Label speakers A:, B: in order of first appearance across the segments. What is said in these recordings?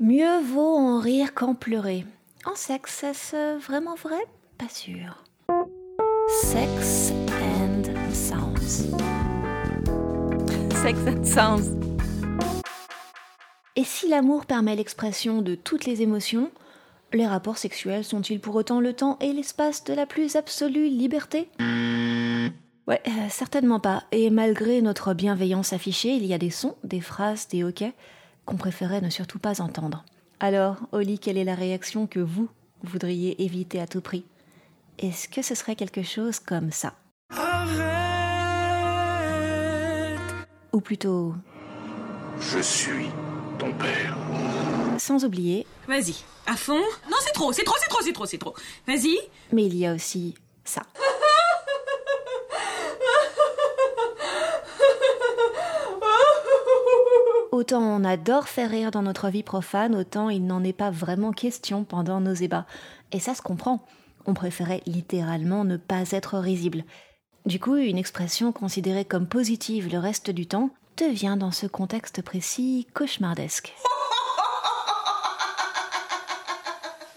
A: Mieux vaut en rire qu'en pleurer. En sexe, est-ce vraiment vrai? Pas sûr. Sex and Sounds.
B: Sex and Sounds.
A: Et si l'amour permet l'expression de toutes les émotions, les rapports sexuels sont-ils pour autant le temps et l'espace de la plus absolue liberté? Ouais, euh, certainement pas. Et malgré notre bienveillance affichée, il y a des sons, des phrases, des hoquets qu'on préférait ne surtout pas entendre. Alors, Oli, quelle est la réaction que vous voudriez éviter à tout prix? Est-ce que ce serait quelque chose comme ça? Ou plutôt,
C: Je suis ton père.
A: sans oublier,
B: Vas-y, à fond? Non, c'est trop, c'est trop, c'est trop, c'est trop, c'est trop. Vas-y.
A: mais il y a aussi ça. Autant on adore faire rire dans notre vie profane, autant il n'en est pas vraiment question pendant nos ébats. Et ça se comprend. On préférait littéralement ne pas être risible. Du coup, une expression considérée comme positive le reste du temps devient dans ce contexte précis cauchemardesque.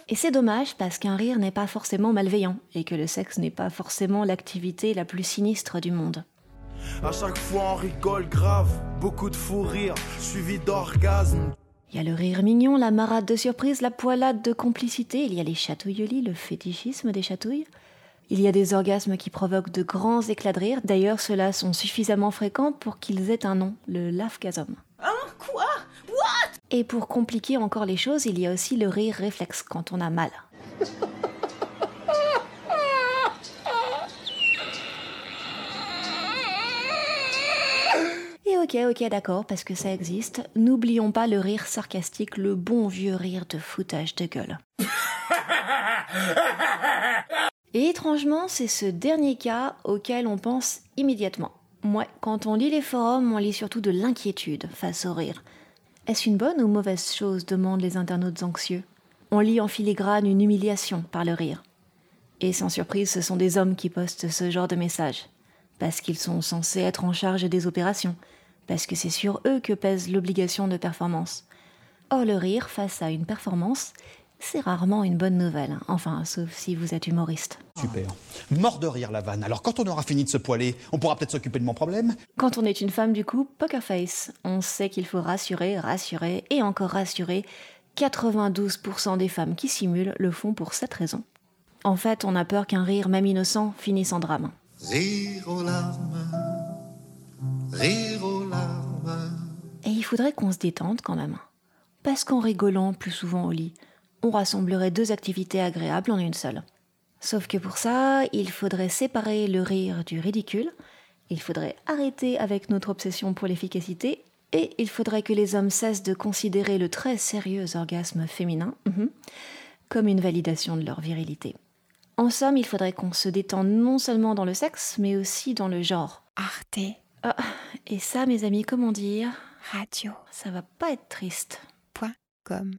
A: Et c'est dommage parce qu'un rire n'est pas forcément malveillant et que le sexe n'est pas forcément l'activité la plus sinistre du monde.
D: À chaque fois on rigole grave, beaucoup de fou rire, suivi d'orgasme.
A: Il y a le rire mignon, la marade de surprise, la poilade de complicité, il y a les chatouilleries, le fétichisme des chatouilles. Il y a des orgasmes qui provoquent de grands éclats de rire, d'ailleurs ceux-là sont suffisamment fréquents pour qu'ils aient un nom, le lafgasm.
B: Hein? Quoi?
A: Et pour compliquer encore les choses, il y a aussi le rire réflexe quand on a mal. ok, ok, d'accord, parce que ça existe, n'oublions pas le rire sarcastique, le bon vieux rire de foutage de gueule. Et étrangement, c'est ce dernier cas auquel on pense immédiatement. Ouais, quand on lit les forums, on lit surtout de l'inquiétude face au rire. Est-ce une bonne ou mauvaise chose demandent les internautes anxieux. On lit en filigrane une humiliation par le rire. Et sans surprise, ce sont des hommes qui postent ce genre de messages. Parce qu'ils sont censés être en charge des opérations. Parce que c'est sur eux que pèse l'obligation de performance. Or, le rire face à une performance, c'est rarement une bonne nouvelle. Enfin, sauf si vous êtes humoriste.
E: Super. Mort de rire la vanne. Alors quand on aura fini de se poiler, on pourra peut-être s'occuper de mon problème?
A: Quand on est une femme, du coup, poker face. On sait qu'il faut rassurer, rassurer et encore rassurer. 92% des femmes qui simulent le font pour cette raison. En fait, on a peur qu'un rire même innocent finisse en drame.
F: Rire aux larmes, rire aux larmes.
A: Et il faudrait qu'on se détende quand même. Parce qu'en rigolant plus souvent au lit, on rassemblerait deux activités agréables en une seule. Sauf que pour ça, il faudrait séparer le rire du ridicule, il faudrait arrêter avec notre obsession pour l'efficacité, et il faudrait que les hommes cessent de considérer le très sérieux orgasme féminin mhm, comme une validation de leur virilité. En somme, il faudrait qu'on se détende non seulement dans le sexe, mais aussi dans le genre.
B: Arte
A: Ah, et ça, mes amis, comment dire?
B: Radio.
A: Ça va pas être triste.
B: Point com.